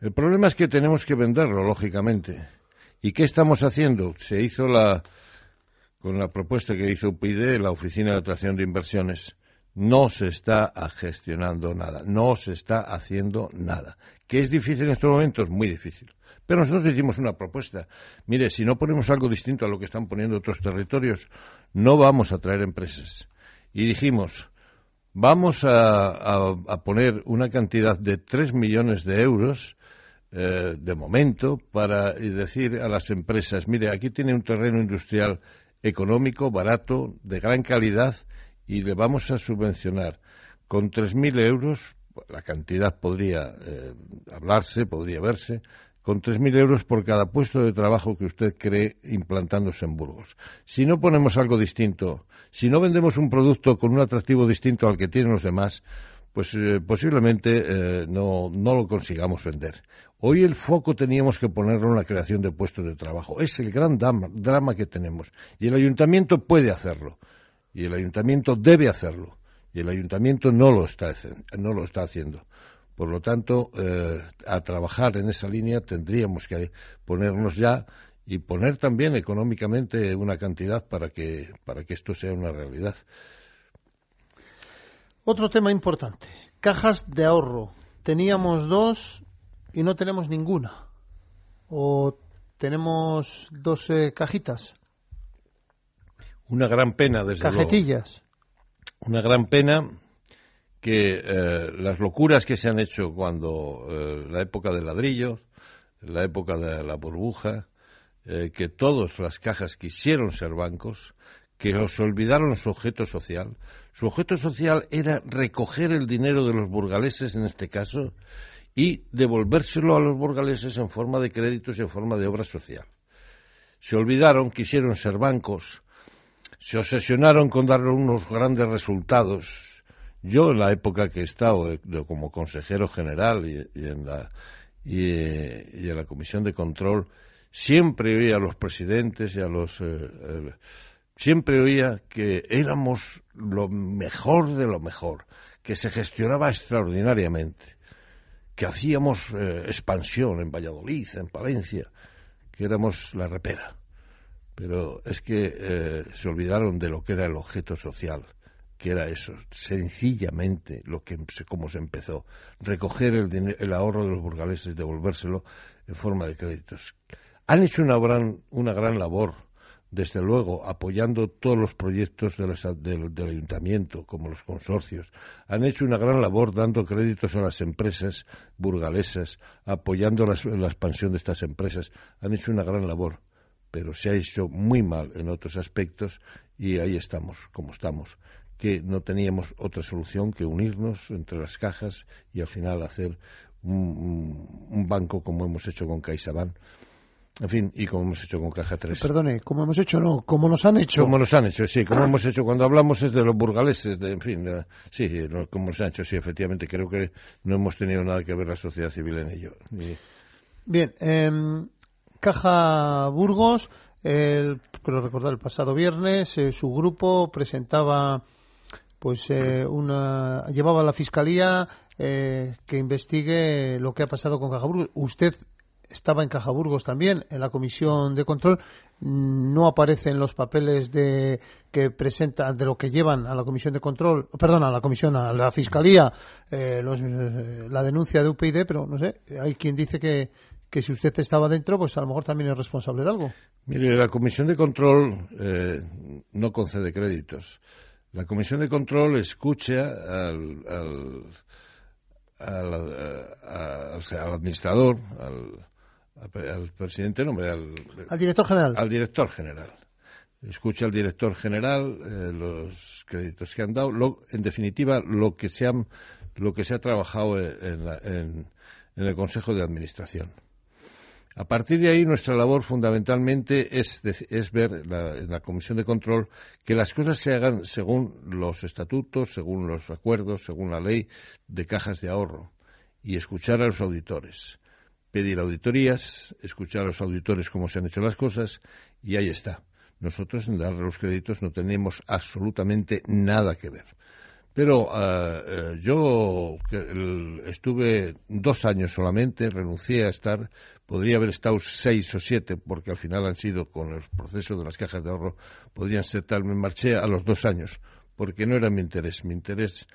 El problema es que tenemos que venderlo, lógicamente. ¿Y qué estamos haciendo? Se hizo la, con la propuesta que hizo UPyD, la Oficina de Atracción de Inversiones. No se está gestionando nada, no se está haciendo nada. ¿Qué es difícil en estos momentos? Muy difícil. Pero nosotros hicimos una propuesta. Mire, si no ponemos algo distinto a lo que están poniendo otros territorios, no vamos a traer empresas. Y dijimos, vamos a, a, a poner una cantidad de tres millones de euros eh, de momento para decir a las empresas, mire, aquí tiene un terreno industrial económico, barato, de gran calidad y le vamos a subvencionar con 3.000 euros, la cantidad podría eh, hablarse, podría verse, con 3.000 euros por cada puesto de trabajo que usted cree implantándose en Burgos. Si no ponemos algo distinto, si no vendemos un producto con un atractivo distinto al que tienen los demás, pues eh, posiblemente eh, no, no lo consigamos vender. Hoy el foco teníamos que ponerlo en la creación de puestos de trabajo. Es el gran drama, que tenemos. Y el ayuntamiento puede hacerlo. Y el ayuntamiento debe hacerlo. Y el ayuntamiento no lo está, no lo está haciendo. Por lo tanto, eh, a trabajar en esa línea tendríamos que ponernos ya y poner también económicamente una cantidad para que, para que esto sea una realidad. Otro tema importante, cajas de ahorro. Teníamos dos y no tenemos ninguna. ¿O tenemos dos eh, cajitas? Una gran pena, desde luego. Cajetillas. Una gran pena que eh, las locuras que se han hecho cuando eh, la época del ladrillo, la época de la burbuja, eh, que todas las cajas quisieron ser bancos, que os olvidaron su objeto social. Su objeto social era recoger el dinero de los burgaleses, en este caso, y devolvérselo a los burgaleses en forma de créditos y en forma de obra social. Se olvidaron, quisieron ser bancos, se obsesionaron con dar unos grandes resultados. Yo, en la época que he estado como consejero general y, en la, y, y en la comisión de control, siempre oía a los presidentes y a los. eh, eh, siempre oía que éramos lo mejor de lo mejor, que se gestionaba extraordinariamente, que hacíamos eh, expansión en Valladolid, en Palencia, que éramos la repera. Pero es que eh, se olvidaron de lo que era el objeto social, que era eso, sencillamente lo que se, como se empezó, recoger el, el ahorro de los burgaleses devolvérselo en forma de créditos. Han hecho una gran, una gran labor, desde luego, apoyando todos los proyectos de las- del, del ayuntamiento, como los consorcios. Han hecho una gran labor dando créditos a las empresas burgalesas, apoyando las- la expansión de estas empresas. Han hecho una gran labor pero se ha hecho muy mal en otros aspectos y ahí estamos, como estamos, que no teníamos otra solución que unirnos entre las cajas y al final hacer un, un- banco como hemos hecho con CaixaBank, en fin, y como hemos hecho con Caja 3. Perdone, como hemos hecho, no, como nos han hecho. Como nos han hecho, sí, como hemos hecho cuando hablamos es de los burgaleses, de, en fin, de- sí, como nos han hecho, sí, efectivamente, creo que no hemos tenido nada que ver la sociedad civil en ello. Y- Bien, em, Caja Burgos, el, creo recordar el pasado viernes, eh, su grupo presentaba, pues, eh, una, llevaba a la fiscalía eh, que investigue lo que ha pasado con Caja Burgos. Usted estaba en Caja Burgos también, en la comisión de control. No aparece en los papeles de que presenta de lo que llevan a la comisión de control, perdón, a la comisión, a la fiscalía, eh, los, eh, la denuncia de UPyD, pero no sé, hay quien dice que, que si usted estaba dentro, pues a lo mejor también es responsable de algo. Mire, la Comisión de Control eh, no concede créditos. La Comisión de Control escucha al, al, al, eh, administrador, al, al- al presidente, no, al, Al director general. al director general. Escucha al director general eh, los créditos que han dado, lo- en definitiva, lo que se, han, lo que se ha trabajado en, en la- en- en el Consejo de Administración. A partir de ahí, nuestra labor fundamentalmente es, es ver la- en la Comisión de Control que las cosas se hagan según los estatutos, según los acuerdos, según la ley de cajas de ahorro y escuchar a los auditores. Pedir auditorías, escuchar a los auditores cómo se han hecho las cosas y ahí está. Nosotros en dar los créditos no tenemos absolutamente nada que ver. Pero eh, yo estuve dos años solamente, renuncié a estar, podría haber estado seis o siete, porque al final han sido con el proceso de las cajas de ahorro, podrían ser tal, me marché a los dos años, porque no era mi interés. Mi interés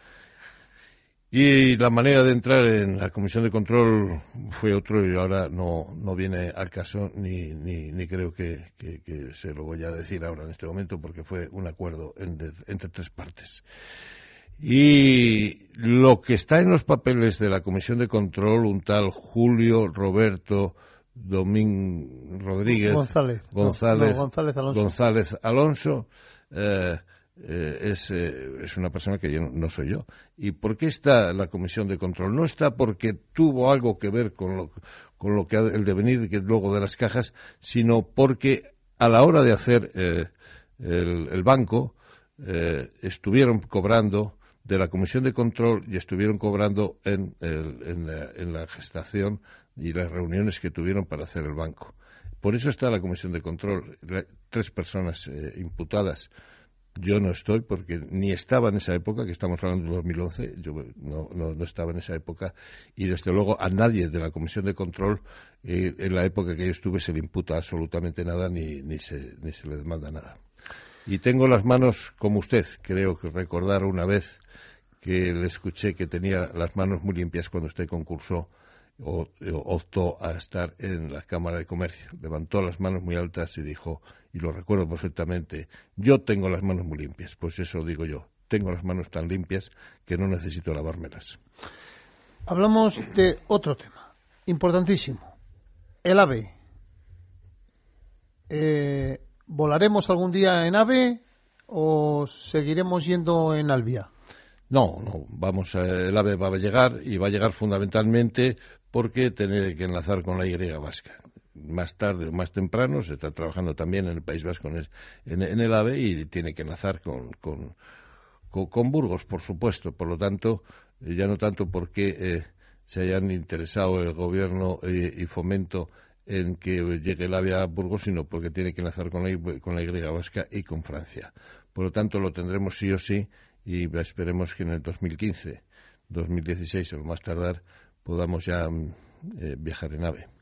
y la manera de entrar en la comisión de control fue otro y ahora no, no viene al caso ni, ni, ni creo que, que- que se lo voy a decir ahora en este momento porque fue un acuerdo en- de- entre tres partes. Y lo que está en los papeles de la comisión de control, un tal Julio Roberto Domín Rodríguez González. No, González, no, González Alonso. González Alonso, eh, eh, es, eh, es una persona que yo no, soy yo. ¿Y por qué está la comisión de control? No está porque tuvo algo que ver con lo, con lo que el devenir que luego de las cajas, sino porque a la hora de hacer eh, el, el banco eh, estuvieron cobrando de la comisión de control y estuvieron cobrando en, el- en, la, en la gestación y las reuniones que tuvieron para hacer el banco. Por eso está la comisión de control. Tres personas eh, imputadas. Yo no estoy porque ni estaba en esa época, que estamos hablando de 2011, yo no, no, no estaba en esa época y desde luego a nadie de la comisión de control eh, en la época que yo estuve se le imputa absolutamente nada ni, ni, se, ni se le demanda nada. Y tengo las manos como usted, creo que recordar una vez que le escuché que tenía las manos muy limpias cuando usted concursó optó a estar en la Cámara de Comercio. Levantó las manos muy altas y dijo, y lo recuerdo perfectamente, yo tengo las manos muy limpias. Pues eso digo yo, tengo las manos tan limpias que no necesito lavármelas. Hablamos de otro tema importantísimo, el AVE. Eh, ¿Volaremos algún día en AVE o seguiremos yendo en Albia? No, no, vamos, el AVE va a llegar y va a llegar fundamentalmente porque tiene que enlazar con la Y vasca. Más tarde o más temprano se está trabajando también en el País Vasco en, el AVE y tiene que enlazar con, con, Burgos, por supuesto. Por lo tanto, eh, ya no tanto porque eh, se hayan interesado el gobierno eh, y fomento en que llegue el AVE a Burgos, sino porque tiene que enlazar con la, con la Y vasca y con Francia. Por lo tanto, lo tendremos sí o sí y esperemos que en el 2015, 2016 o más tardar podamos ya mm, eh, viajar en AVE.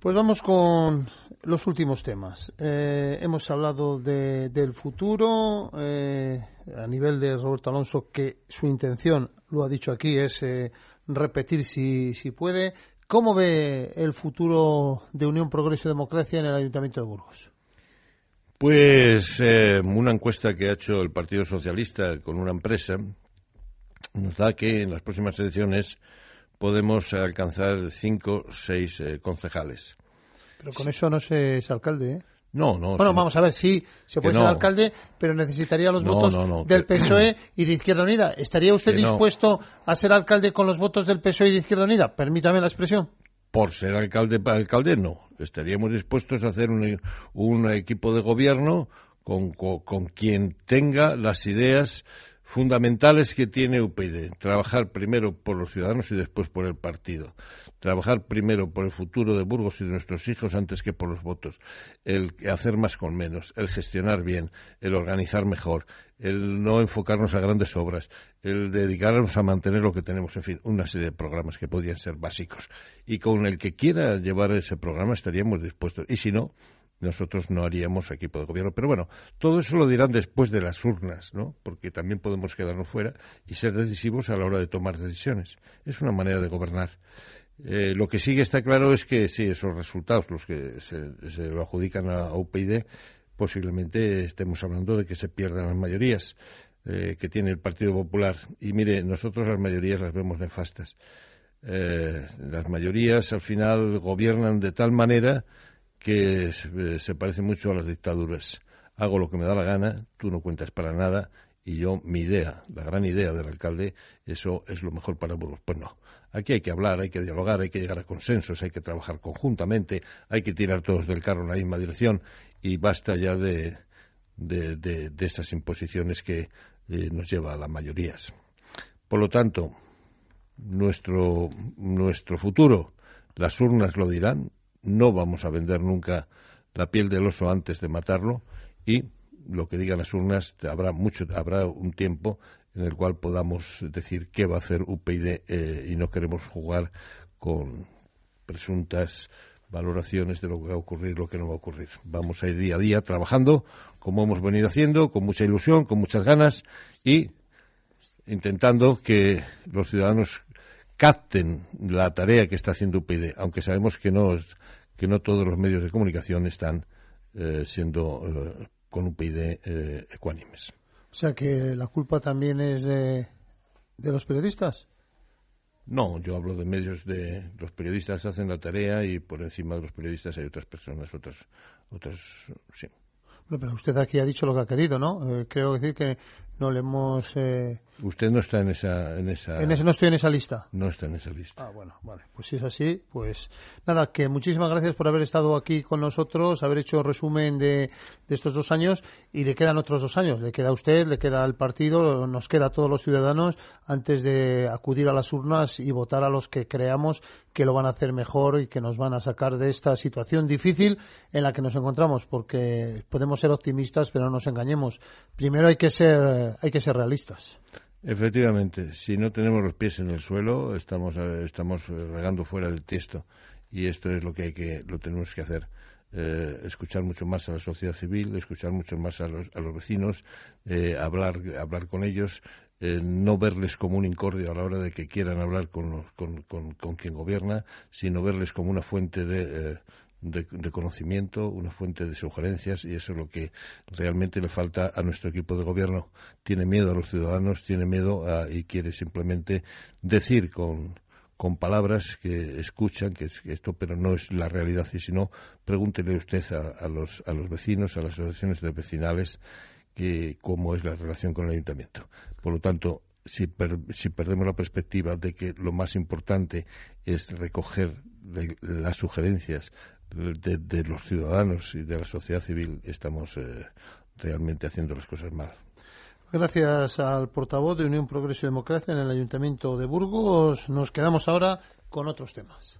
Pues vamos con los últimos temas. Eh, hemos hablado del futuro eh, a nivel de Roberto Alonso, que su intención, lo ha dicho aquí, es repetir si, si puede. ¿Cómo ve el futuro de Unión Progreso y Democracia en el Ayuntamiento de Burgos? Pues eh, una encuesta que ha hecho el Partido Socialista con una empresa nos da que en las próximas elecciones podemos alcanzar cinco o seis eh, concejales. Pero con eso no se es alcalde, ¿eh? No, no. Bueno, vamos a ver, sí, se puede ser alcalde, pero necesitaría los votos del PSOE y de Izquierda Unida. ¿Estaría usted dispuesto a ser alcalde con los votos del PSOE y de Izquierda Unida? Permítame la expresión por ser alcalde para alcalde, no. Estaríamos dispuestos a hacer un, equipo de gobierno con, con, quien tenga las ideas fundamentales que tiene UPyD. Trabajar primero por los ciudadanos y después por el partido. Trabajar primero por el futuro de Burgos y de nuestros hijos antes que por los votos. El hacer más con menos, el gestionar bien, el organizar mejor, el no enfocarnos a grandes obras, el dedicarnos a mantener lo que tenemos, en fin, una serie de programas que podrían ser básicos. Y con el que quiera llevar ese programa estaríamos dispuestos. Y si no, nosotros no haríamos equipo de gobierno. Pero bueno, todo eso lo dirán después de las urnas, ¿no? Porque también podemos quedarnos fuera y ser decisivos a la hora de tomar decisiones. Es una manera de gobernar. Eh, lo que sí que está claro es que sí, esos resultados, los que se, lo adjudican a, UPyD, posiblemente estemos hablando de que se pierdan las mayorías eh, que tiene el Partido Popular. Y mire, nosotros las mayorías las vemos nefastas. Eh, las mayorías al final gobiernan de tal manera que eh, se parece mucho a las dictaduras. Hago lo que me da la gana, tú no cuentas para nada y yo, mi idea, la gran idea del alcalde, eso es lo mejor para Burgos. Pues no. Aquí hay que hablar, hay que dialogar, hay que llegar a consensos, hay que trabajar conjuntamente, hay que tirar todos del carro en la misma dirección y basta ya de, de, esas imposiciones que eh, nos lleva a las mayorías. Por lo tanto, nuestro, nuestro futuro, las urnas lo dirán, no vamos a vender nunca la piel del oso antes de matarlo y lo que digan las urnas habrá mucho habrá un tiempo en el cual podamos decir qué va a hacer UPyD eh, y no queremos jugar con presuntas valoraciones de lo que va a ocurrir, lo que no va a ocurrir. Vamos a ir día a día trabajando como hemos venido haciendo, con mucha ilusión, con muchas ganas y intentando que los ciudadanos capten la tarea que está haciendo UPyD, aunque sabemos que no que no todos los medios de comunicación están eh, siendo eh, con un PID eh, ecuánimes. O sea que la culpa también es de, de los periodistas. No, yo hablo de medios de los periodistas hacen la tarea y por encima de los periodistas hay otras personas, otras, otras, sí. Bueno, pero usted aquí ha dicho lo que ha querido, ¿no? creo decir que no le hemos Usted no está en esa, en esa... En ese, no estoy en esa lista. No está en esa lista. Ah, bueno, vale. Pues si es así, pues nada, que muchísimas gracias por haber estado aquí con nosotros, haber hecho resumen de, de estos dos años y le quedan otros dos años. Le queda a usted, le queda al partido, nos queda a todos los ciudadanos antes de acudir a las urnas y votar a los que creamos que lo van a hacer mejor y que nos van a sacar de esta situación difícil en la que nos encontramos, porque podemos ser optimistas, pero no nos engañemos. Primero hay que ser, hay que ser realistas. Efectivamente, si no tenemos los pies en el suelo, estamos, eh, estamos eh, regando fuera del tiesto y esto es lo que hay que, lo tenemos que hacer. Eh, escuchar mucho más a la sociedad civil, escuchar mucho más a los, a los vecinos, hablar, hablar con ellos, no verles como un incordio a la hora de que quieran hablar con, con, con, quien gobierna, sino verles como una fuente de, de, conocimiento, una fuente de sugerencias y eso es lo que realmente le falta a nuestro equipo de gobierno. Tiene miedo a los ciudadanos, tiene miedo y quiere simplemente decir con, con palabras que escuchan que, esto pero no es la realidad y si no pregúntele usted a, los, a los vecinos, a las asociaciones de vecinales que cómo es la relación con el ayuntamiento. Por lo tanto, si, si perdemos la perspectiva de que lo más importante es recoger las sugerencias de, los ciudadanos y de la sociedad civil, estamos eh, realmente haciendo las cosas mal. Gracias al portavoz de Unión Progreso y Democracia en el Ayuntamiento de Burgos. Nos quedamos ahora con otros temas.